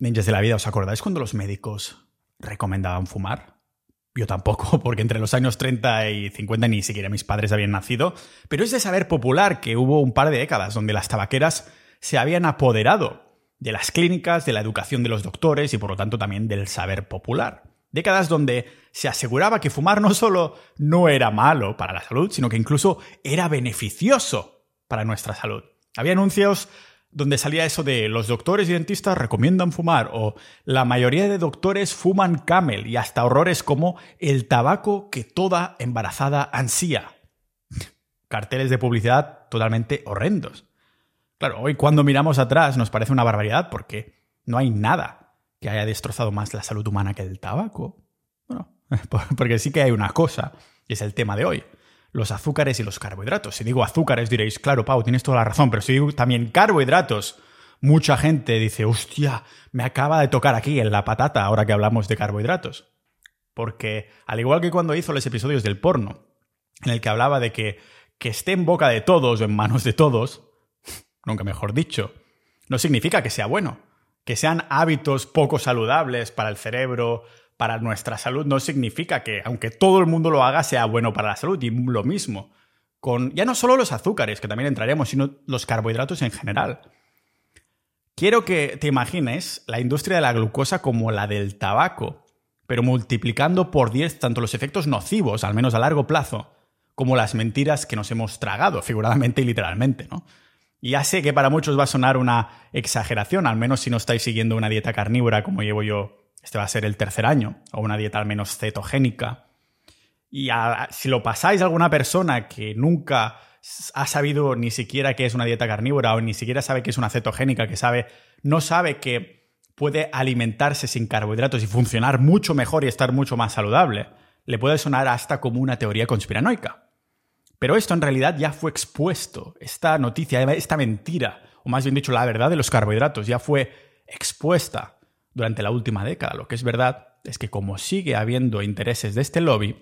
Ninjas de la vida, ¿os acordáis cuando los médicos recomendaban fumar? Yo tampoco, porque entre los años 30 y 50 ni siquiera mis padres habían nacido, pero es de saber popular que hubo un par de décadas donde las tabaqueras se habían apoderado de las clínicas, de la educación de los doctores y por lo tanto también del saber popular. Décadas donde se aseguraba que fumar no solo no era malo para la salud, sino que incluso era beneficioso para nuestra salud. Había anuncios donde salía eso de los doctores y dentistas recomiendan fumar o la mayoría de doctores fuman camel y hasta horrores como el tabaco que toda embarazada ansía. Carteles de publicidad totalmente horrendos. Claro, hoy cuando miramos atrás nos parece una barbaridad porque no hay nada que haya destrozado más la salud humana que el tabaco. Bueno, porque sí que hay una cosa, y es el tema de hoy los azúcares y los carbohidratos. Si digo azúcares diréis, claro, Pau, tienes toda la razón, pero si digo también carbohidratos, mucha gente dice, hostia, me acaba de tocar aquí en la patata ahora que hablamos de carbohidratos. Porque al igual que cuando hizo los episodios del porno, en el que hablaba de que, que esté en boca de todos o en manos de todos, nunca mejor dicho, no significa que sea bueno. Que sean hábitos poco saludables para el cerebro, para nuestra salud no significa que, aunque todo el mundo lo haga, sea bueno para la salud. Y lo mismo con ya no solo los azúcares, que también entraremos, sino los carbohidratos en general. Quiero que te imagines la industria de la glucosa como la del tabaco, pero multiplicando por 10 tanto los efectos nocivos, al menos a largo plazo, como las mentiras que nos hemos tragado, figuradamente y literalmente, ¿no? Ya sé que para muchos va a sonar una exageración, al menos si no estáis siguiendo una dieta carnívora como llevo yo este va a ser el tercer año, o una dieta al menos cetogénica. Y si lo pasáis a alguna persona que nunca ha sabido ni siquiera qué es una dieta carnívora o ni siquiera sabe qué es una cetogénica, que sabe, no sabe que puede alimentarse sin carbohidratos y funcionar mucho mejor y estar mucho más saludable, le puede sonar hasta como una teoría conspiranoica. Pero esto en realidad ya fue expuesto, esta noticia, esta mentira, o más bien dicho, la verdad de los carbohidratos ya fue expuesta durante la última década. Lo que es verdad es que como sigue habiendo intereses de este lobby,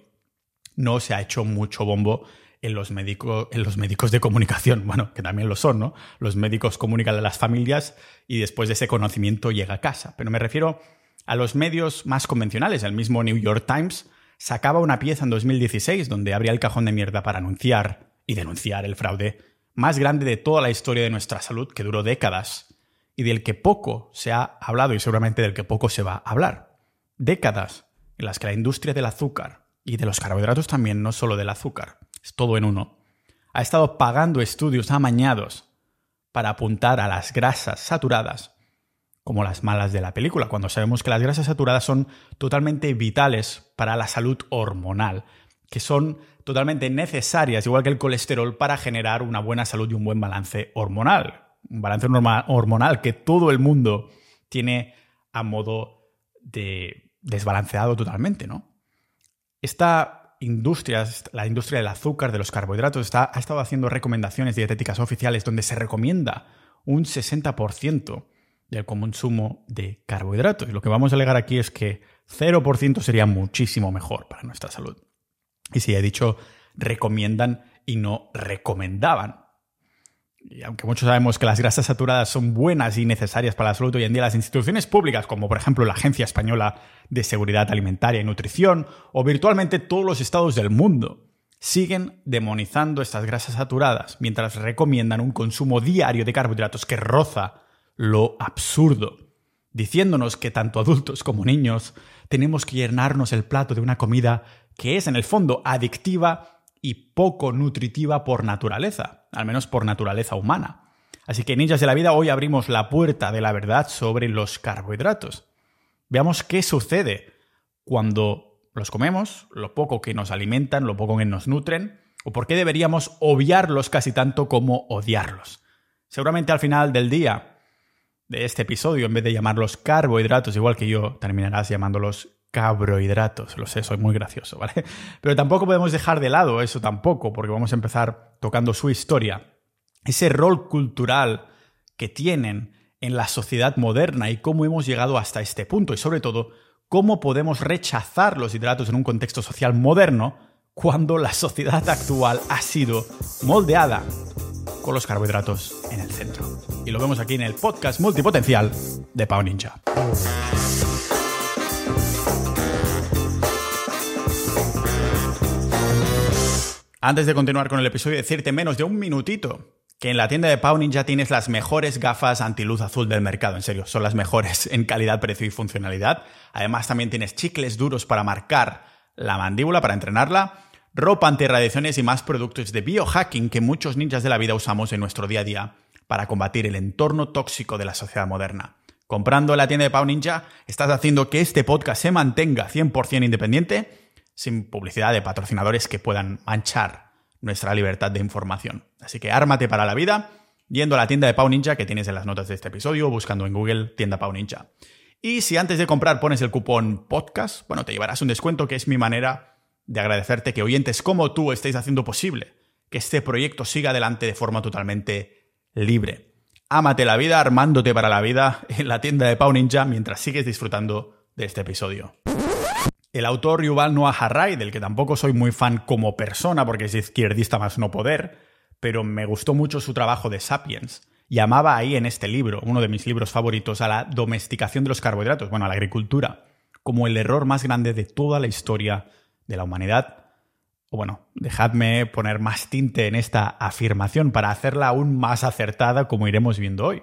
no se ha hecho mucho bombo en los, médicos, en los médicos de comunicación, bueno, que también lo son, ¿no? Los médicos comunican a las familias y después de ese conocimiento llega a casa. Pero me refiero a los medios más convencionales. El mismo New York Times sacaba una pieza en 2016 donde abría el cajón de mierda para anunciar y denunciar el fraude más grande de toda la historia de nuestra salud, que duró décadas y del que poco se ha hablado y seguramente del que poco se va a hablar. Décadas en las que la industria del azúcar y de los carbohidratos también, no solo del azúcar, es todo en uno, ha estado pagando estudios amañados para apuntar a las grasas saturadas como las malas de la película, cuando sabemos que las grasas saturadas son totalmente vitales para la salud hormonal, que son totalmente necesarias, igual que el colesterol, para generar una buena salud y un buen balance hormonal, un balance hormonal que todo el mundo tiene a modo de desbalanceado totalmente, ¿no? Esta industria, la industria del azúcar, de los carbohidratos, está, ha estado haciendo recomendaciones dietéticas oficiales donde se recomienda un 60% del consumo de carbohidratos. Y lo que vamos a alegar aquí es que 0% sería muchísimo mejor para nuestra salud. Y si he dicho recomiendan y no recomendaban, y aunque muchos sabemos que las grasas saturadas son buenas y necesarias para la salud hoy en día, las instituciones públicas, como por ejemplo la Agencia Española de Seguridad Alimentaria y Nutrición, o virtualmente todos los estados del mundo, siguen demonizando estas grasas saturadas, mientras recomiendan un consumo diario de carbohidratos que roza lo absurdo, diciéndonos que tanto adultos como niños tenemos que llenarnos el plato de una comida que es en el fondo adictiva y poco nutritiva por naturaleza, al menos por naturaleza humana. Así que, ninjas de la vida, hoy abrimos la puerta de la verdad sobre los carbohidratos. Veamos qué sucede cuando los comemos, lo poco que nos alimentan, lo poco que nos nutren, o por qué deberíamos obviarlos casi tanto como odiarlos. Seguramente al final del día de este episodio, en vez de llamarlos carbohidratos, igual que yo, terminarás llamándolos cabrohidratos. Lo sé, soy muy gracioso, ¿vale? Pero tampoco podemos dejar de lado eso tampoco, porque vamos a empezar tocando su historia. Ese rol cultural que tienen en la sociedad moderna y cómo hemos llegado hasta este punto y sobre todo cómo podemos rechazar los hidratos en un contexto social moderno cuando la sociedad actual ha sido moldeada con los carbohidratos en el centro. y lo vemos aquí en el podcast multipotencial de Pau Ninja. Antes de continuar con el episodio, decirte menos de un minutito que en la tienda de Pau Ninja tienes las mejores gafas antiluz azul del mercado, en serio, son las mejores en calidad, precio y funcionalidad. Además también tienes chicles duros para marcar la mandíbula, para entrenarla, ropa antirradiaciones y más productos de biohacking que muchos ninjas de la vida usamos en nuestro día a día para combatir el entorno tóxico de la sociedad moderna. Comprando en la tienda de Pau Ninja, estás haciendo que este podcast se mantenga 100% independiente, sin publicidad de patrocinadores que puedan manchar nuestra libertad de información. Así que ármate para la vida yendo a la tienda de Pau Ninja que tienes en las notas de este episodio buscando en Google tienda Pau Ninja. Y si antes de comprar pones el cupón podcast, bueno, te llevarás un descuento que es mi manera de agradecerte que oyentes como tú estéis haciendo posible que este proyecto siga adelante de forma totalmente libre. Ámate la vida armándote para la vida en la tienda de Pau Ninja mientras sigues disfrutando de este episodio. El autor Yuval Noah Harari, del que tampoco soy muy fan como persona porque es izquierdista más no poder, pero me gustó mucho su trabajo de Sapiens. Llamaba ahí en este libro, uno de mis libros favoritos, a la domesticación de los carbohidratos, bueno, a la agricultura, como el error más grande de toda la historia de la humanidad. O bueno, dejadme poner más tinte en esta afirmación para hacerla aún más acertada como iremos viendo hoy.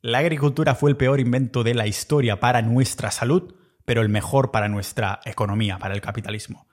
La agricultura fue el peor invento de la historia para nuestra salud, pero el mejor para nuestra economía, para el capitalismo.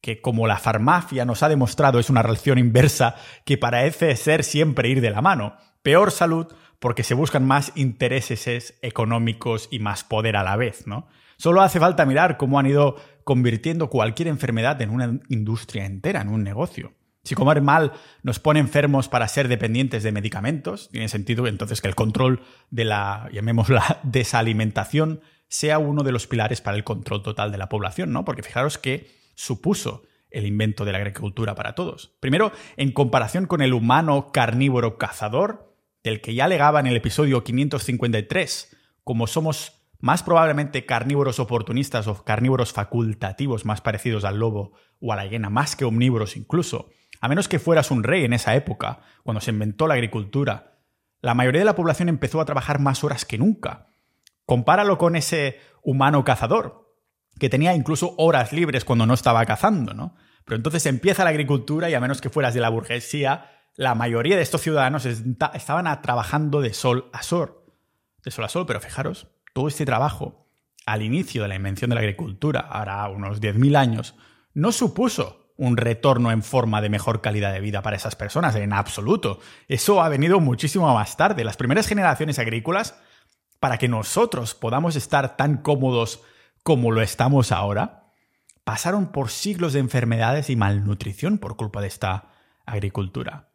Que como la farmacia nos ha demostrado es una relación inversa que parece ser siempre ir de la mano. Peor salud porque se buscan más intereses económicos y más poder a la vez, ¿no? Solo hace falta mirar cómo han ido convirtiendo cualquier enfermedad en una industria entera, en un negocio. Si comer mal nos pone enfermos para ser dependientes de medicamentos, tiene sentido entonces que el control de la, llamémosla, desalimentación sea uno de los pilares para el control total de la población, ¿no? Porque fijaros que supuso el invento de la agricultura para todos. Primero, en comparación con el humano carnívoro cazador, del que ya alegaba en el episodio 553, como somos más probablemente carnívoros oportunistas o carnívoros facultativos más parecidos al lobo o a la hiena, más que omnívoros incluso, a menos que fueras un rey en esa época, cuando se inventó la agricultura, la mayoría de la población empezó a trabajar más horas que nunca, Compáralo con ese humano cazador, que tenía incluso horas libres cuando no estaba cazando, ¿no? Pero entonces empieza la agricultura y a menos que fueras de la burguesía, la mayoría de estos ciudadanos estaban trabajando de sol a sol. De sol a sol, pero fijaros, todo este trabajo al inicio de la invención de la agricultura, ahora unos 10.000 años, no supuso un retorno en forma de mejor calidad de vida para esas personas, en absoluto. Eso ha venido muchísimo más tarde. Las primeras generaciones agrícolas para que nosotros podamos estar tan cómodos como lo estamos ahora, pasaron por siglos de enfermedades y malnutrición por culpa de esta agricultura.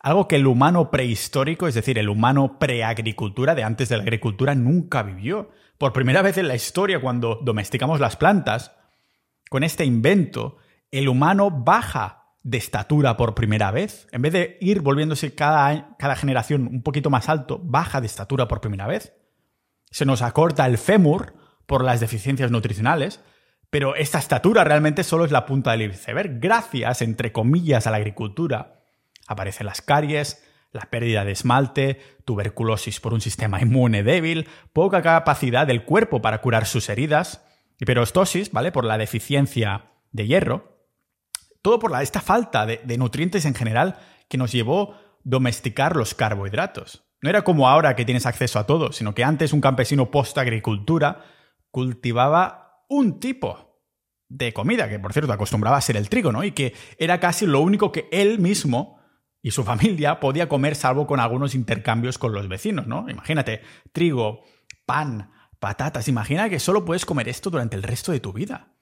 Algo que el humano prehistórico, es decir, el humano preagricultura de antes de la agricultura, nunca vivió. Por primera vez en la historia, cuando domesticamos las plantas, con este invento, el humano baja de estatura por primera vez. En vez de ir volviéndose cada, generación un poquito más alto, baja de estatura por primera vez se nos acorta el fémur por las deficiencias nutricionales, pero esta estatura realmente solo es la punta del iceberg. Gracias, entre comillas, a la agricultura, aparecen las caries, la pérdida de esmalte, tuberculosis por un sistema inmune débil, poca capacidad del cuerpo para curar sus heridas, hiperostosis, ¿vale? Por la deficiencia de hierro. Todo por esta falta de, de nutrientes en general que nos llevó domesticar los carbohidratos. No era como ahora que tienes acceso a todo, sino que antes un campesino post-agricultura cultivaba un tipo de comida, que por cierto acostumbraba a ser el trigo, ¿no? Y que era casi lo único que él mismo y su familia podía comer salvo con algunos intercambios con los vecinos, ¿no? Imagínate, trigo, pan, patatas, imagina que solo puedes comer esto durante el resto de tu vida.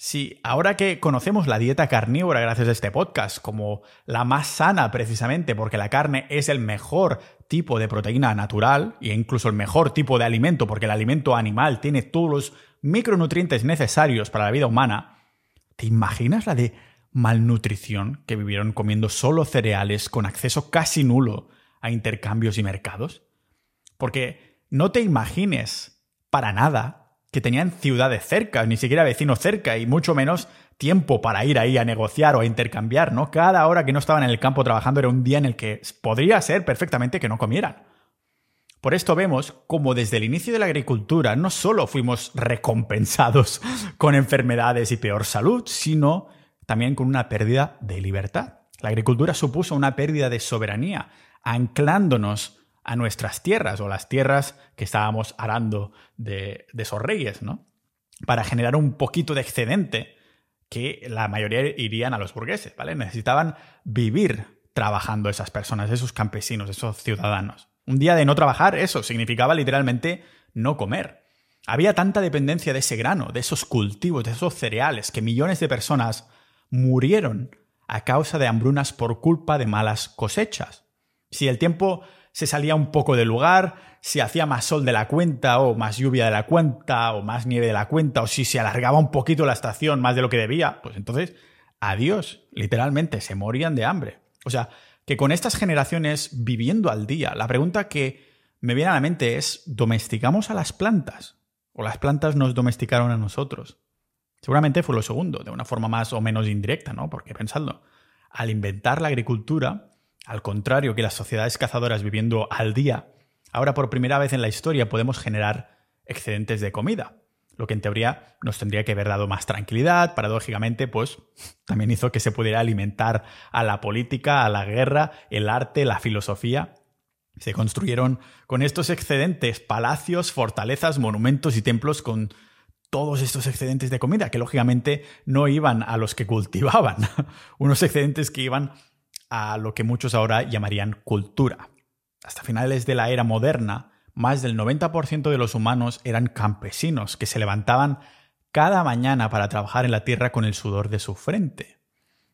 Sí, ahora que conocemos la dieta carnívora gracias a este podcast como la más sana precisamente porque la carne es el mejor tipo de proteína natural e incluso el mejor tipo de alimento porque el alimento animal tiene todos los micronutrientes necesarios para la vida humana, ¿te imaginas la de malnutrición que vivieron comiendo solo cereales con acceso casi nulo a intercambios y mercados? Porque no te imagines para nada que tenían ciudades cerca, ni siquiera vecinos cerca, y mucho menos tiempo para ir ahí a negociar o a intercambiar, ¿no? Cada hora que no estaban en el campo trabajando era un día en el que podría ser perfectamente que no comieran. Por esto vemos como desde el inicio de la agricultura no solo fuimos recompensados con enfermedades y peor salud, sino también con una pérdida de libertad. La agricultura supuso una pérdida de soberanía, anclándonos a nuestras tierras o las tierras que estábamos arando de, de esos reyes, ¿no? Para generar un poquito de excedente que la mayoría irían a los burgueses, ¿vale? Necesitaban vivir trabajando esas personas, esos campesinos, esos ciudadanos. Un día de no trabajar, eso significaba literalmente no comer. Había tanta dependencia de ese grano, de esos cultivos, de esos cereales, que millones de personas murieron a causa de hambrunas por culpa de malas cosechas. Si el tiempo se salía un poco del lugar, si hacía más sol de la cuenta o más lluvia de la cuenta o más nieve de la cuenta o si se alargaba un poquito la estación más de lo que debía, pues entonces, adiós, literalmente, se morían de hambre. O sea, que con estas generaciones viviendo al día, la pregunta que me viene a la mente es, ¿domesticamos a las plantas? ¿O las plantas nos domesticaron a nosotros? Seguramente fue lo segundo, de una forma más o menos indirecta, ¿no? Porque pensadlo, al inventar la agricultura, al contrario que las sociedades cazadoras viviendo al día, ahora por primera vez en la historia podemos generar excedentes de comida lo que en teoría nos tendría que haber dado más tranquilidad, paradójicamente, pues también hizo que se pudiera alimentar a la política, a la guerra, el arte, la filosofía. Se construyeron con estos excedentes palacios, fortalezas, monumentos y templos con todos estos excedentes de comida, que lógicamente no iban a los que cultivaban, unos excedentes que iban a lo que muchos ahora llamarían cultura. Hasta finales de la era moderna, más del 90% de los humanos eran campesinos que se levantaban cada mañana para trabajar en la tierra con el sudor de su frente.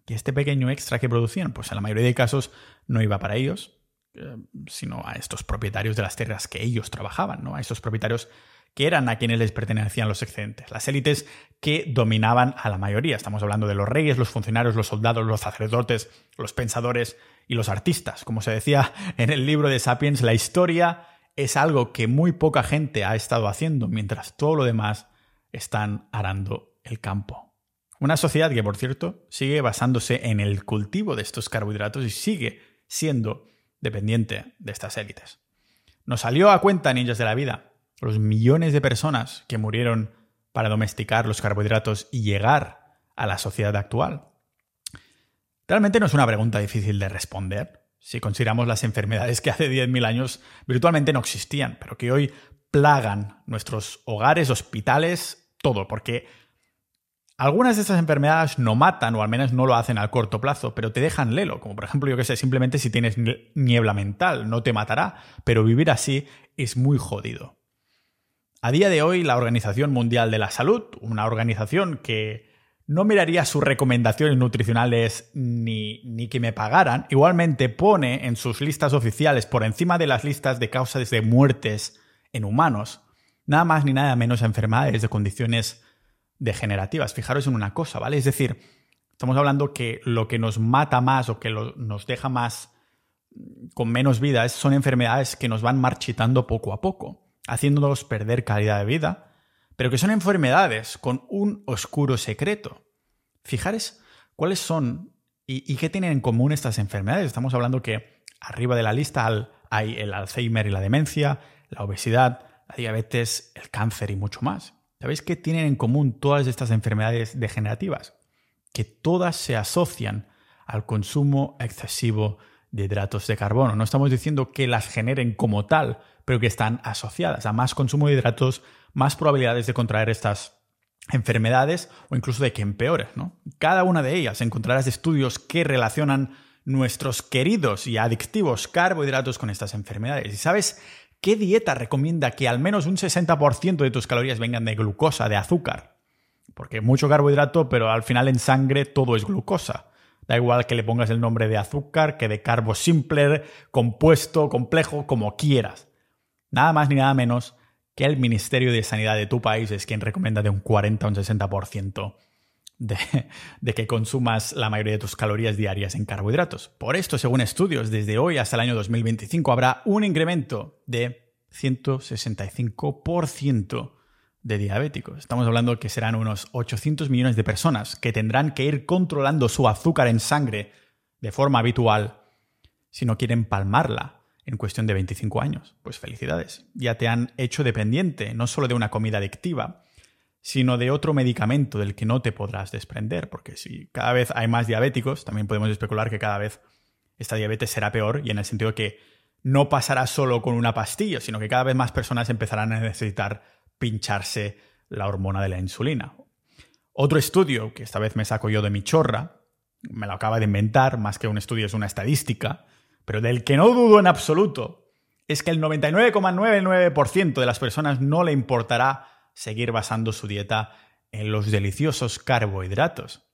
Y este pequeño extra que producían, pues en la mayoría de casos no iba para ellos, eh, sino a estos propietarios de las tierras que ellos trabajaban, ¿no? A esos propietarios que eran a quienes les pertenecían los excedentes, las élites que dominaban a la mayoría. Estamos hablando de los reyes, los funcionarios, los soldados, los sacerdotes, los pensadores y los artistas. Como se decía en el libro de Sapiens, la historia es algo que muy poca gente ha estado haciendo mientras todo lo demás están arando el campo. Una sociedad que, por cierto, sigue basándose en el cultivo de estos carbohidratos y sigue siendo dependiente de estas élites. Nos salió a cuenta, ninjas de la vida, los millones de personas que murieron para domesticar los carbohidratos y llegar a la sociedad actual. Realmente no es una pregunta difícil de responder si consideramos las enfermedades que hace 10.000 años virtualmente no existían, pero que hoy plagan nuestros hogares, hospitales, todo, porque algunas de estas enfermedades no matan, o al menos no lo hacen al corto plazo, pero te dejan lelo, como por ejemplo, yo que sé, simplemente si tienes niebla mental, no te matará, pero vivir así es muy jodido. A día de hoy, la Organización Mundial de la Salud, una organización que no miraría sus recomendaciones nutricionales ni, ni, que me pagaran. Igualmente pone en sus listas oficiales, por encima de las listas de causas de muertes en humanos, nada más ni nada menos enfermedades de condiciones degenerativas. Fijaros en una cosa, ¿vale? Es decir, estamos hablando que lo que nos mata más o que nos deja más con menos vida son enfermedades que nos van marchitando poco a poco, haciéndonos perder calidad de vida pero que son enfermedades con un oscuro secreto. Fijaros cuáles son y, qué tienen en común estas enfermedades. Estamos hablando que arriba de la lista hay el Alzheimer y la demencia, la obesidad, la diabetes, el cáncer y mucho más. ¿Sabéis qué tienen en común todas estas enfermedades degenerativas? Que todas se asocian al consumo excesivo de hidratos de carbono. No estamos diciendo que las generen como tal, pero que están asociadas a más consumo de hidratos más probabilidades de contraer estas enfermedades o incluso de que empeores. ¿no? Cada una de ellas encontrarás estudios que relacionan nuestros queridos y adictivos carbohidratos con estas enfermedades. ¿Y sabes qué dieta recomienda que al menos un 60% de tus calorías vengan de glucosa, de azúcar? Porque mucho carbohidrato, pero al final en sangre todo es glucosa. Da igual que le pongas el nombre de azúcar, que de carbo simple, compuesto, complejo, como quieras. Nada más ni nada menos que el Ministerio de Sanidad de tu país es quien recomienda de un 40 a un 60% de, de que consumas la mayoría de tus calorías diarias en carbohidratos. Por esto, según estudios, desde hoy hasta el año 2025 habrá un incremento de 165% de diabéticos. Estamos hablando que serán unos 800 millones de personas que tendrán que ir controlando su azúcar en sangre de forma habitual si no quieren palmarla en cuestión de 25 años. Pues felicidades, ya te han hecho dependiente no solo de una comida adictiva, sino de otro medicamento del que no te podrás desprender, porque si cada vez hay más diabéticos, también podemos especular que cada vez esta diabetes será peor y en el sentido que no pasará solo con una pastilla, sino que cada vez más personas empezarán a necesitar pincharse la hormona de la insulina. Otro estudio, que esta vez me saco yo de mi chorra, me lo acaba de inventar, más que un estudio es una estadística, pero del que no dudo en absoluto, es que el 99,99% de las personas no le importará seguir basando su dieta en los deliciosos carbohidratos.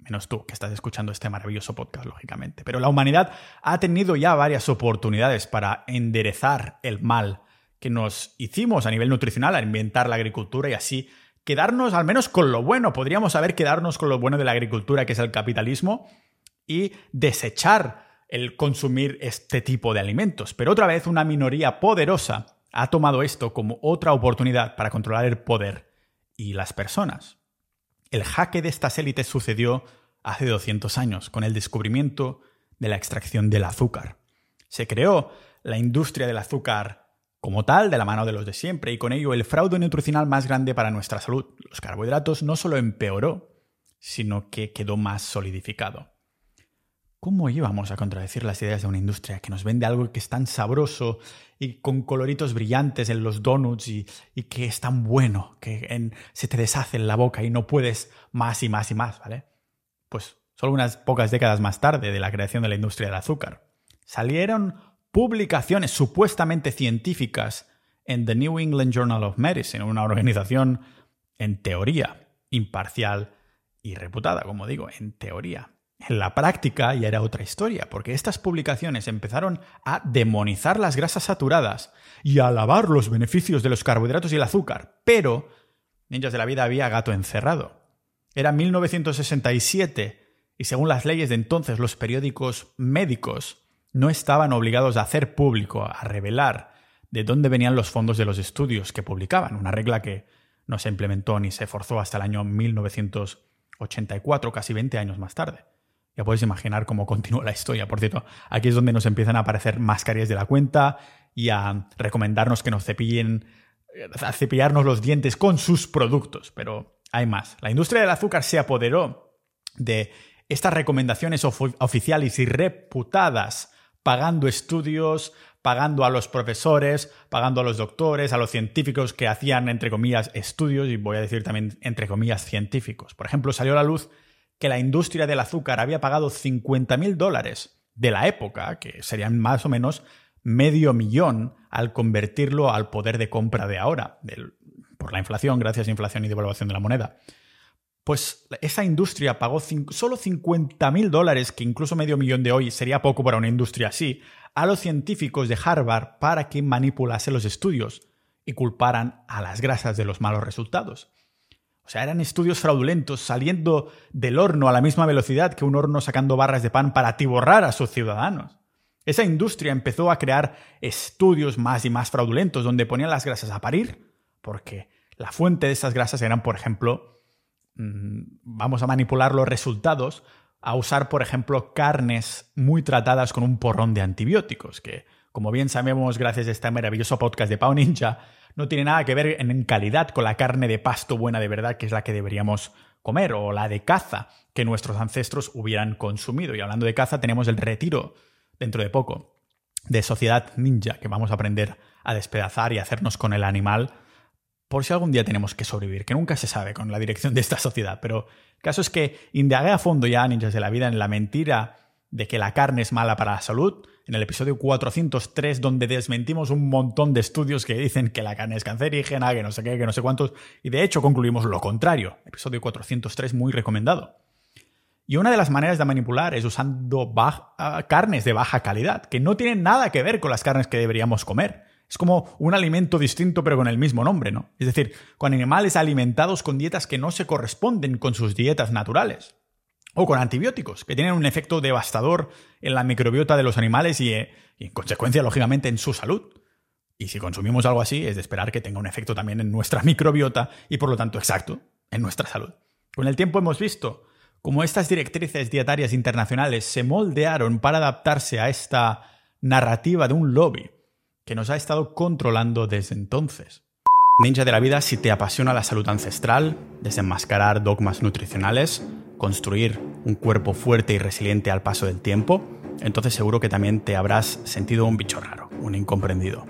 Menos tú, que estás escuchando este maravilloso podcast, lógicamente. Pero la humanidad ha tenido ya varias oportunidades para enderezar el mal que nos hicimos a nivel nutricional al inventar la agricultura y así quedarnos al menos con lo bueno. Podríamos haber quedarnos con lo bueno de la agricultura, que es el capitalismo, y desechar el consumir este tipo de alimentos. Pero otra vez una minoría poderosa ha tomado esto como otra oportunidad para controlar el poder y las personas. El jaque de estas élites sucedió hace 200 años con el descubrimiento de la extracción del azúcar. Se creó la industria del azúcar como tal, de la mano de los de siempre, y con ello el fraude nutricional más grande para nuestra salud. Los carbohidratos no solo empeoró, sino que quedó más solidificado. ¿Cómo íbamos a contradecir las ideas de una industria que nos vende algo que es tan sabroso y con coloritos brillantes en los donuts y, que es tan bueno que se te deshace en la boca y no puedes más y más y más, ¿vale? Pues solo unas pocas décadas más tarde de la creación de la industria del azúcar, salieron publicaciones supuestamente científicas en The New England Journal of Medicine, una organización en teoría imparcial y reputada, como digo, en teoría. En la práctica ya era otra historia, porque estas publicaciones empezaron a demonizar las grasas saturadas y a alabar los beneficios de los carbohidratos y el azúcar, pero, ninjas de la vida, había gato encerrado. Era 1967 y según las leyes de entonces los periódicos médicos no estaban obligados a hacer público, a revelar de dónde venían los fondos de los estudios que publicaban, una regla que no se implementó ni se forzó hasta el año 1984, casi 20 años más tarde. Ya podéis imaginar cómo continúa la historia. Por cierto, aquí es donde nos empiezan a aparecer mascarillas de la cuenta y a recomendarnos que nos cepillen, a cepillarnos los dientes con sus productos. Pero hay más. La industria del azúcar se apoderó de estas recomendaciones oficiales y reputadas, pagando estudios, pagando a los profesores, pagando a los doctores, a los científicos que hacían, entre comillas, estudios, y voy a decir también, entre comillas, científicos. Por ejemplo, salió a la luz que la industria del azúcar había pagado 50.000 dólares de la época, que serían más o menos medio millón al convertirlo al poder de compra de ahora, por la inflación, gracias a inflación y devaluación de la moneda. Pues esa industria pagó solo 50.000 dólares, que incluso medio millón de hoy sería poco para una industria así, a los científicos de Harvard para que manipulase los estudios y culparan a las grasas de los malos resultados. O sea, eran estudios fraudulentos saliendo del horno a la misma velocidad que un horno sacando barras de pan para atiborrar a sus ciudadanos. Esa industria empezó a crear estudios más y más fraudulentos donde ponían las grasas a parir, porque la fuente de esas grasas eran, por ejemplo, mm, vamos a manipular los resultados a usar, por ejemplo, carnes muy tratadas con un porrón de antibióticos, que, como bien sabemos gracias a este maravilloso podcast de Pau Ninja, no tiene nada que ver en calidad con la carne de pasto buena de verdad, que es la que deberíamos comer, o la de caza que nuestros ancestros hubieran consumido. Y hablando de caza, tenemos el retiro dentro de poco de Sociedad Ninja, que vamos a aprender a despedazar y hacernos con el animal por si algún día tenemos que sobrevivir, que nunca se sabe con la dirección de esta sociedad. Pero el caso es que indagué a fondo ya, ninjas de la vida, en la mentira de que la carne es mala para la salud, en el episodio 403, donde desmentimos un montón de estudios que dicen que la carne es cancerígena, que no sé qué, que no sé cuántos, y de hecho concluimos lo contrario. Episodio 403 muy recomendado. Y una de las maneras de manipular es usando ah, carnes de baja calidad, que no tienen nada que ver con las carnes que deberíamos comer. Es como un alimento distinto pero con el mismo nombre, ¿no? Es decir, con animales alimentados con dietas que no se corresponden con sus dietas naturales o con antibióticos, que tienen un efecto devastador en la microbiota de los animales y, eh, en consecuencia, lógicamente, en su salud. Y si consumimos algo así, es de esperar que tenga un efecto también en nuestra microbiota y, por lo tanto, exacto, en nuestra salud. Con el tiempo hemos visto cómo estas directrices dietarias internacionales se moldearon para adaptarse a esta narrativa de un lobby que nos ha estado controlando desde entonces. Ninja de la vida, si te apasiona la salud ancestral, desenmascarar dogmas nutricionales, construir un cuerpo fuerte y resiliente al paso del tiempo, entonces seguro que también te habrás sentido un bicho raro, un incomprendido.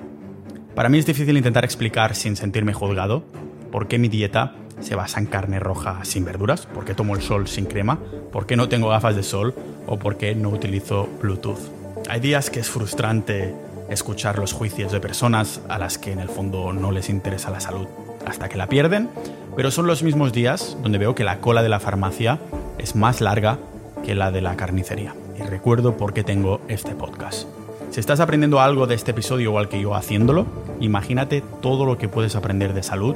Para mí es difícil intentar explicar sin sentirme juzgado por qué mi dieta se basa en carne roja sin verduras, por qué tomo el sol sin crema, por qué no tengo gafas de sol o por qué no utilizo Bluetooth. Hay días que es frustrante escuchar los juicios de personas a las que en el fondo no les interesa la salud hasta que la pierden, pero son los mismos días donde veo que la cola de la farmacia es más larga que la de la carnicería. Y recuerdo por qué tengo este podcast. Si estás aprendiendo algo de este episodio igual que yo haciéndolo, imagínate todo lo que puedes aprender de salud,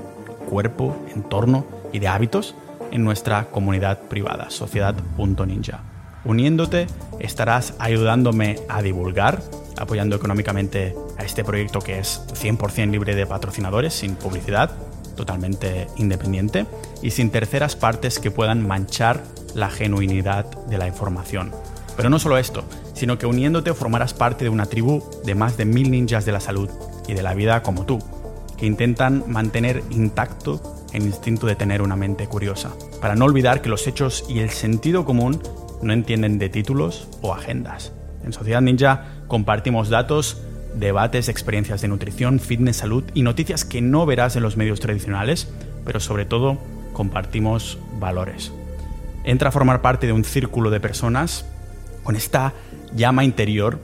cuerpo, entorno y de hábitos en nuestra comunidad privada, sociedad.ninja. Uniéndote estarás ayudándome a divulgar, apoyando económicamente a este proyecto que es 100% libre de patrocinadores, sin publicidad, totalmente independiente y sin terceras partes que puedan manchar la genuinidad de la información. Pero no solo esto, sino que uniéndote formarás parte de una tribu de más de mil ninjas de la salud y de la vida como tú, que intentan mantener intacto el instinto de tener una mente curiosa, para no olvidar que los hechos y el sentido común no entienden de títulos o agendas. En Sociedad Ninja compartimos datos, debates, experiencias de nutrición, fitness, salud y noticias que no verás en los medios tradicionales, pero sobre todo compartimos valores. Entra a formar parte de un círculo de personas con esta llama interior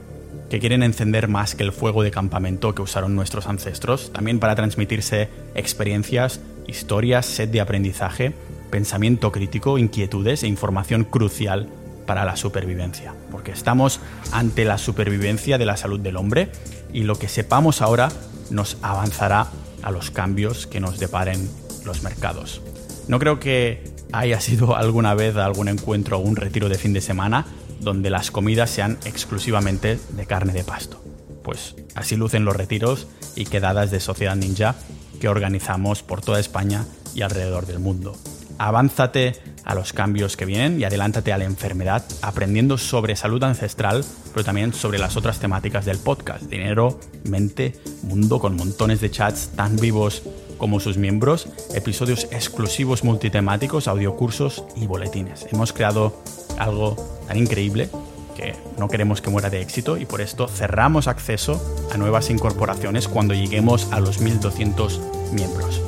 que quieren encender más que el fuego de campamento que usaron nuestros ancestros, también para transmitirse experiencias, historias, sed de aprendizaje, pensamiento crítico, inquietudes e información crucial para la supervivencia, porque estamos ante la supervivencia de la salud del hombre y lo que sepamos ahora nos avanzará a los cambios que nos deparen los mercados. No creo que haya sido alguna vez algún encuentro o un retiro de fin de semana donde las comidas sean exclusivamente de carne de pasto. Pues así lucen los retiros y quedadas de Sociedad Ninja que organizamos por toda España y alrededor del mundo. Avánzate a los cambios que vienen y adelántate a la enfermedad aprendiendo sobre salud ancestral, pero también sobre las otras temáticas del podcast. Dinero, mente, mundo con montones de chats tan vivos como sus miembros, episodios exclusivos multitemáticos, audiocursos y boletines. Hemos creado algo tan increíble que no queremos que muera de éxito y por esto cerramos acceso a nuevas incorporaciones cuando lleguemos a los 1200 miembros.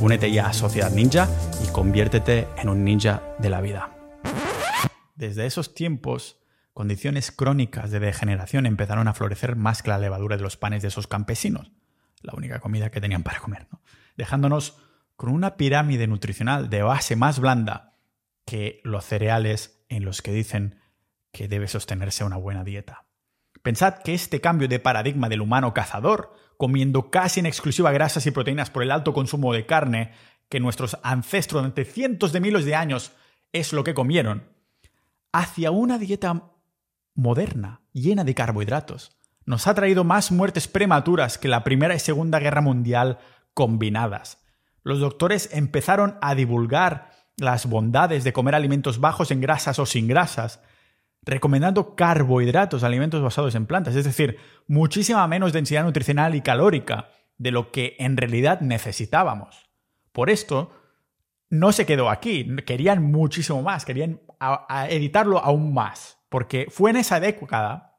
Únete ya a Sociedad Ninja y conviértete en un ninja de la vida. Desde esos tiempos, condiciones crónicas de degeneración empezaron a florecer más que la levadura de los panes de esos campesinos, la única comida que tenían para comer, dejándonos con una pirámide nutricional de base más blanda que los cereales en los que dicen que debe sostenerse una buena dieta. Pensad que este cambio de paradigma del humano cazador comiendo casi en exclusiva grasas y proteínas por el alto consumo de carne que nuestros ancestros durante cientos de miles de años es lo que comieron, hacia una dieta moderna, llena de carbohidratos, nos ha traído más muertes prematuras que la Primera y Segunda Guerra Mundial combinadas. Los doctores empezaron a divulgar las bondades de comer alimentos bajos en grasas o sin grasas, recomendando carbohidratos, alimentos basados en plantas, es decir, muchísima menos densidad nutricional y calórica de lo que en realidad necesitábamos. Por esto, no se quedó aquí, querían muchísimo más, querían editarlo aún más, porque fue en esa década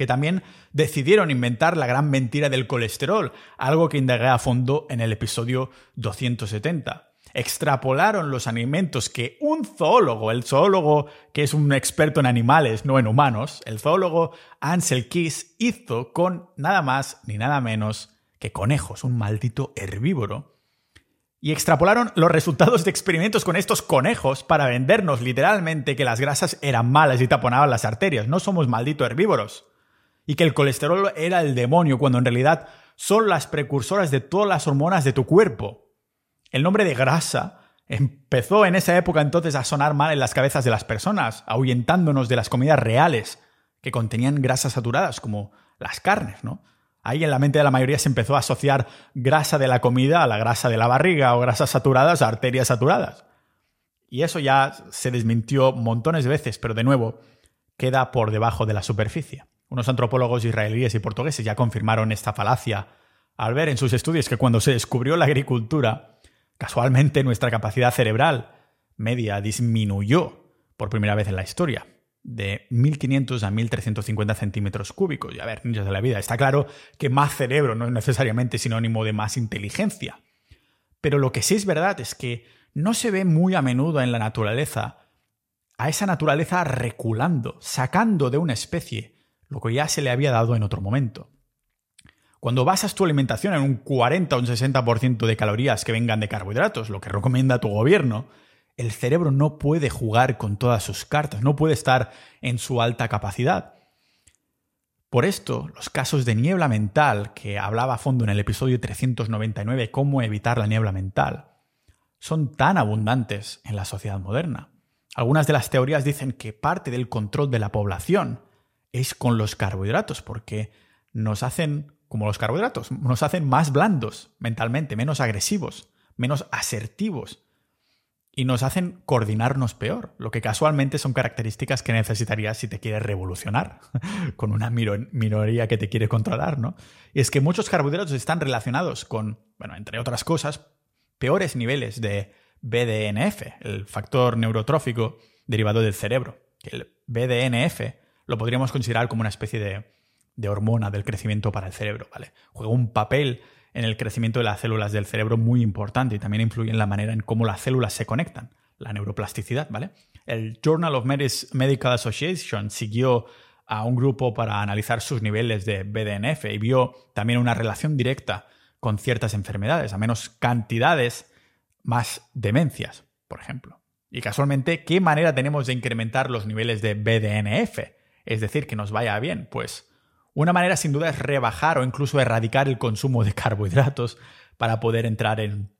que también decidieron inventar la gran mentira del colesterol, algo que indagué a fondo en el episodio 270 extrapolaron los alimentos que un zoólogo, el zoólogo que es un experto en animales, no en humanos, el zoólogo Ansel Keys hizo con nada más ni nada menos que conejos, un maldito herbívoro. Y extrapolaron los resultados de experimentos con estos conejos para vendernos literalmente que las grasas eran malas y taponaban las arterias. No somos malditos herbívoros. Y que el colesterol era el demonio cuando en realidad son las precursoras de todas las hormonas de tu cuerpo. El nombre de grasa empezó en esa época entonces a sonar mal en las cabezas de las personas, ahuyentándonos de las comidas reales que contenían grasas saturadas, como las carnes, ¿no? Ahí en la mente de la mayoría se empezó a asociar grasa de la comida a la grasa de la barriga o grasas saturadas a arterias saturadas. Y eso ya se desmintió montones de veces, pero de nuevo, queda por debajo de la superficie. Unos antropólogos israelíes y portugueses ya confirmaron esta falacia al ver en sus estudios que cuando se descubrió la agricultura, casualmente nuestra capacidad cerebral media disminuyó por primera vez en la historia, de 1500 a 1350 centímetros cúbicos. Y a ver, niños de la vida, está claro que más cerebro no es necesariamente sinónimo de más inteligencia. Pero lo que sí es verdad es que no se ve muy a menudo en la naturaleza a esa naturaleza reculando, sacando de una especie lo que ya se le había dado en otro momento. Cuando basas tu alimentación en un 40 o un 60% de calorías que vengan de carbohidratos, lo que recomienda tu gobierno, el cerebro no puede jugar con todas sus cartas, no puede estar en su alta capacidad. Por esto, los casos de niebla mental, que hablaba a fondo en el episodio 399, cómo evitar la niebla mental, son tan abundantes en la sociedad moderna. Algunas de las teorías dicen que parte del control de la población es con los carbohidratos, porque nos hacen como los carbohidratos, nos hacen más blandos mentalmente, menos agresivos, menos asertivos y nos hacen coordinarnos peor, lo que casualmente son características que necesitarías si te quieres revolucionar, con una minoría que te quiere controlar, ¿no? Y es que muchos carbohidratos están relacionados con, bueno, entre otras cosas, peores niveles de BDNF, el factor neurotrófico derivado del cerebro. El BDNF lo podríamos considerar como una especie de hormona del crecimiento para el cerebro, ¿vale? Juega un papel en el crecimiento de las células del cerebro muy importante y también influye en la manera en cómo las células se conectan, la neuroplasticidad, ¿vale? El Journal of Medical Association siguió a un grupo para analizar sus niveles de BDNF y vio también una relación directa con ciertas enfermedades, a menos cantidades, más demencias, por ejemplo. Y casualmente, ¿qué manera tenemos de incrementar los niveles de BDNF? Es decir, que nos vaya bien, pues una manera sin duda es rebajar o incluso erradicar el consumo de carbohidratos para poder entrar en,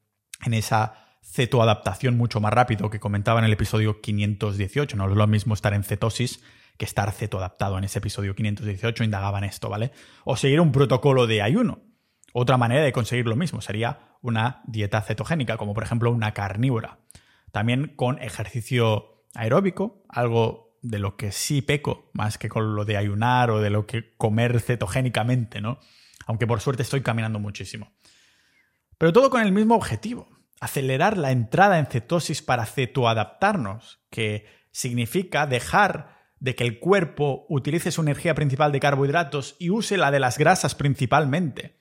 esa cetoadaptación mucho más rápido que comentaba en el episodio 518. No es lo mismo estar en cetosis que estar cetoadaptado. En ese episodio 518 indagaban esto, ¿vale? O seguir un protocolo de ayuno. Otra manera de conseguir lo mismo sería una dieta cetogénica, como por ejemplo una carnívora. También con ejercicio aeróbico, algo de lo que sí peco, más que con lo de ayunar o de lo que comer cetogénicamente, ¿no? Aunque por suerte estoy caminando muchísimo. Pero todo con el mismo objetivo, acelerar la entrada en cetosis para cetoadaptarnos, que significa dejar de que el cuerpo utilice su energía principal de carbohidratos y use la de las grasas principalmente.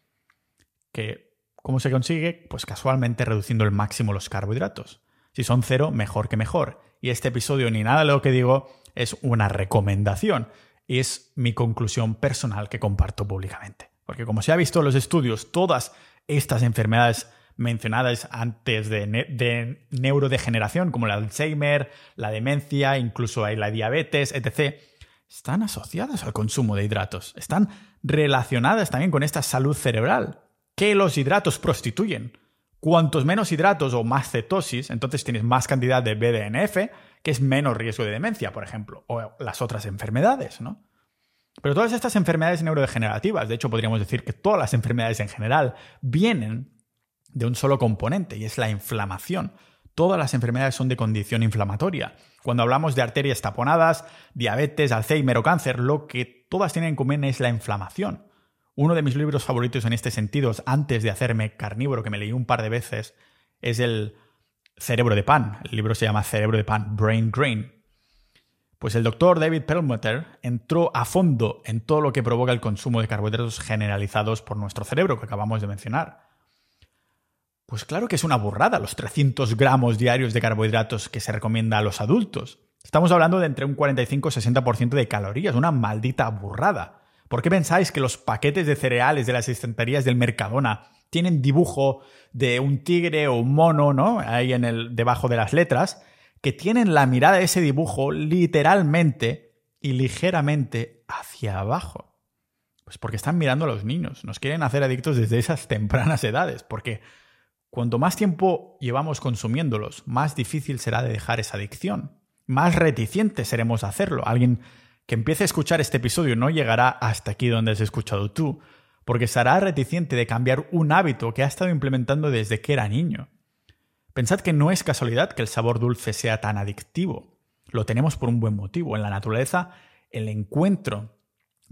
Que, ¿cómo se consigue? Pues casualmente reduciendo el máximo los carbohidratos. Si son cero, mejor que mejor. Y este episodio ni nada de lo que digo es una recomendación y es mi conclusión personal que comparto públicamente. Porque como se ha visto en los estudios, todas estas enfermedades mencionadas antes de, neurodegeneración, como el Alzheimer, la demencia, incluso la diabetes, etc., están asociadas al consumo de hidratos. Están relacionadas también con esta salud cerebral que los hidratos prostituyen. Cuantos menos hidratos o más cetosis, entonces tienes más cantidad de BDNF, que es menos riesgo de demencia, por ejemplo, o las otras enfermedades, ¿no? Pero todas estas enfermedades neurodegenerativas, de hecho podríamos decir que todas las enfermedades en general vienen de un solo componente y es la inflamación. Todas las enfermedades son de condición inflamatoria. Cuando hablamos de arterias taponadas, diabetes, Alzheimer o cáncer, lo que todas tienen en común es la inflamación. Uno de mis libros favoritos en este sentido, antes de hacerme carnívoro, que me leí un par de veces, es el Cerebro de Pan. El libro se llama Cerebro de Pan, Brain Grain. Pues el doctor David Perlmutter entró a fondo en todo lo que provoca el consumo de carbohidratos generalizados por nuestro cerebro, que acabamos de mencionar. Pues claro que es una burrada los 300 gramos diarios de carbohidratos que se recomienda a los adultos. Estamos hablando de entre un 45 y 60% de calorías, una maldita burrada. ¿Por qué pensáis que los paquetes de cereales de las estanterías del Mercadona tienen dibujo de un tigre o un mono, ¿no? Ahí en el, debajo de las letras, que tienen la mirada de ese dibujo literalmente y ligeramente hacia abajo. Pues porque están mirando a los niños, nos quieren hacer adictos desde esas tempranas edades, porque cuanto más tiempo llevamos consumiéndolos, más difícil será de dejar esa adicción, más reticentes seremos a hacerlo. Alguien que empiece a escuchar este episodio no llegará hasta aquí donde has escuchado tú, porque estará reticente de cambiar un hábito que ha estado implementando desde que era niño. Pensad que no es casualidad que el sabor dulce sea tan adictivo. Lo tenemos por un buen motivo. En la naturaleza, el encuentro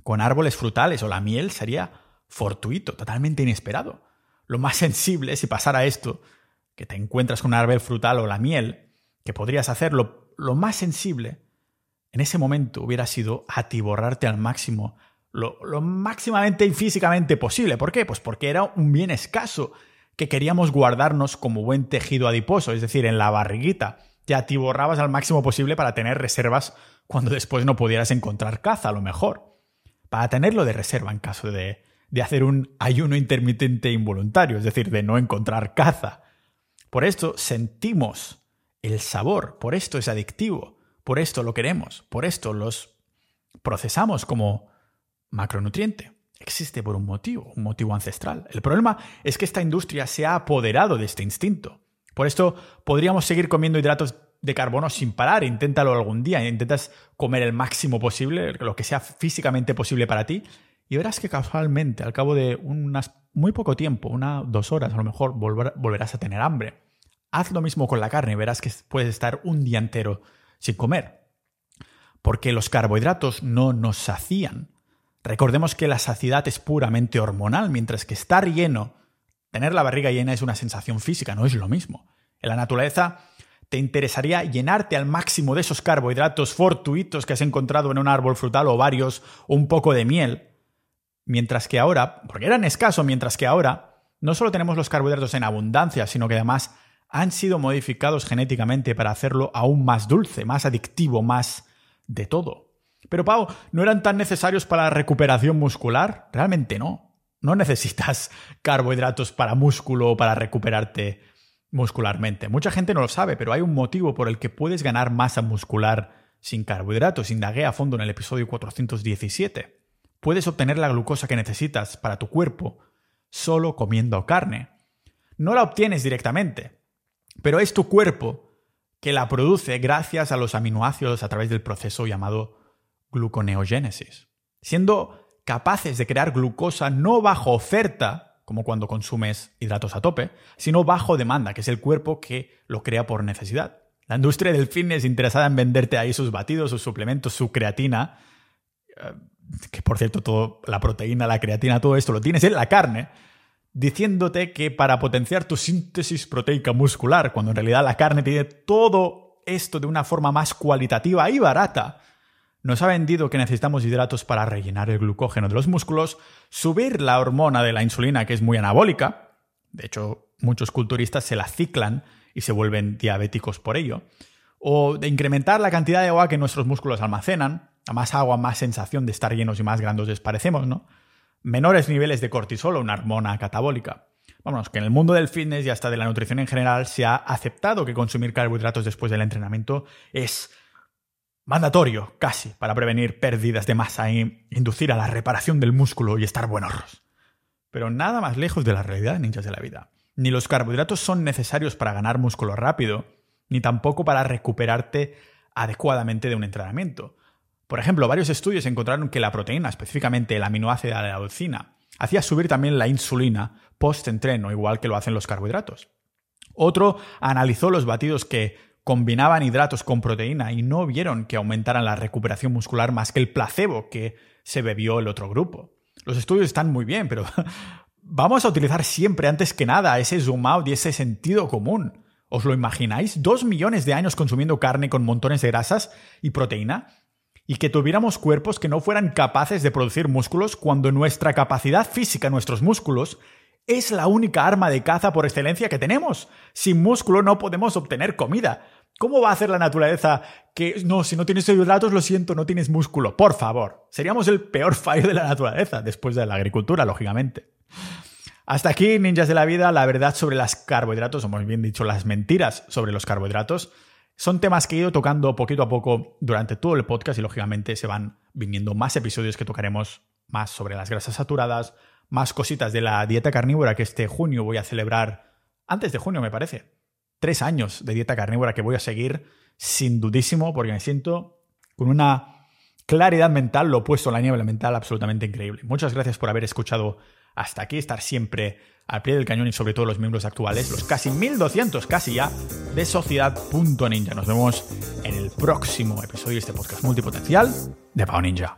con árboles frutales o la miel sería fortuito, totalmente inesperado. Lo más sensible, si pasara esto, que te encuentras con un árbol frutal o la miel, que podrías hacerlo, lo más sensible en ese momento hubiera sido atiborrarte al máximo, lo, lo máximamente y físicamente posible. ¿Por qué? Pues porque era un bien escaso que queríamos guardarnos como buen tejido adiposo, es decir, en la barriguita. Te atiborrabas al máximo posible para tener reservas cuando después no pudieras encontrar caza, a lo mejor. Para tenerlo de reserva en caso de, de hacer un ayuno intermitente involuntario, es decir, de no encontrar caza. Por esto sentimos el sabor, por esto es adictivo, por esto lo queremos, por esto los procesamos como macronutriente. Existe por un motivo, un motivo ancestral. El problema es que esta industria se ha apoderado de este instinto. Por esto podríamos seguir comiendo hidratos de carbono sin parar. Inténtalo algún día. Intentas comer el máximo posible, lo que sea físicamente posible para ti, y verás que casualmente, al cabo de unas muy poco tiempo, una dos horas a lo mejor, volverás a tener hambre. Haz lo mismo con la carne, verás que puedes estar un día entero sin comer. Porque los carbohidratos no nos sacían. Recordemos que la saciedad es puramente hormonal, mientras que estar lleno, tener la barriga llena es una sensación física, no es lo mismo. En la naturaleza te interesaría llenarte al máximo de esos carbohidratos fortuitos que has encontrado en un árbol frutal o varios, o un poco de miel, Mientras que ahora, porque eran escasos, mientras que ahora no solo tenemos los carbohidratos en abundancia, sino que además han sido modificados genéticamente para hacerlo aún más dulce, más adictivo, más de todo. Pero Pau, ¿no eran tan necesarios para la recuperación muscular? Realmente no. No necesitas carbohidratos para músculo o para recuperarte muscularmente. Mucha gente no lo sabe, pero hay un motivo por el que puedes ganar masa muscular sin carbohidratos. Indagué a fondo en el episodio 417 puedes obtener la glucosa que necesitas para tu cuerpo solo comiendo carne. No la obtienes directamente, pero es tu cuerpo que la produce gracias a los aminoácidos a través del proceso llamado gluconeogénesis. Siendo capaces de crear glucosa no bajo oferta, como cuando consumes hidratos a tope, sino bajo demanda, que es el cuerpo que lo crea por necesidad. La industria del fitness interesada en venderte ahí sus batidos, sus suplementos, su creatina, eh, que por cierto, todo, la proteína, la creatina, todo esto lo tienes en la carne, diciéndote que para potenciar tu síntesis proteica muscular, cuando en realidad la carne tiene todo esto de una forma más cualitativa y barata, nos ha vendido que necesitamos hidratos para rellenar el glucógeno de los músculos, subir la hormona de la insulina, que es muy anabólica, de hecho muchos culturistas se la ciclan y se vuelven diabéticos por ello, o de incrementar la cantidad de agua que nuestros músculos almacenan, a más agua, más sensación de estar llenos y más grandes parecemos, ¿no? Menores niveles de cortisol o una hormona catabólica. Vamos, que en el mundo del fitness y hasta de la nutrición en general se ha aceptado que consumir carbohidratos después del entrenamiento es mandatorio, casi, para prevenir pérdidas de masa e inducir a la reparación del músculo y estar buenos. Pero nada más lejos de la realidad, ninjas de la vida. Ni los carbohidratos son necesarios para ganar músculo rápido, ni tampoco para recuperarte adecuadamente de un entrenamiento. Por ejemplo, varios estudios encontraron que la proteína, específicamente el aminoácido de la leucina, hacía subir también la insulina post-entreno, igual que lo hacen los carbohidratos. Otro analizó los batidos que combinaban hidratos con proteína y no vieron que aumentaran la recuperación muscular más que el placebo que se bebió el otro grupo. Los estudios están muy bien, pero vamos a utilizar siempre, antes que nada, ese zoom out y ese sentido común. ¿Os lo imagináis? Dos millones de años consumiendo carne con montones de grasas y proteína y que tuviéramos cuerpos que no fueran capaces de producir músculos cuando nuestra capacidad física, nuestros músculos, es la única arma de caza por excelencia que tenemos. Sin músculo no podemos obtener comida. ¿Cómo va a hacer la naturaleza que no, si no tienes hidratos, lo siento, no tienes músculo? Por favor. Seríamos el peor fallo de la naturaleza, después de la agricultura, lógicamente. Hasta aquí, ninjas de la vida, la verdad sobre los carbohidratos, o más bien dicho, las mentiras sobre los carbohidratos. Son temas que he ido tocando poquito a poco durante todo el podcast y lógicamente se van viniendo más episodios que tocaremos más sobre las grasas saturadas, más cositas de la dieta carnívora que este junio voy a celebrar, antes de junio me parece, tres años de dieta carnívora que voy a seguir sin dudísimo porque me siento con una claridad mental, lo opuesto a la niebla mental absolutamente increíble. Muchas gracias por haber escuchado hasta aquí, estar siempre al pie del cañón y sobre todo los miembros actuales, los casi 1200 casi ya de Sociedad.ninja. Nos vemos en el próximo episodio de este podcast multipotencial de Pau Ninja.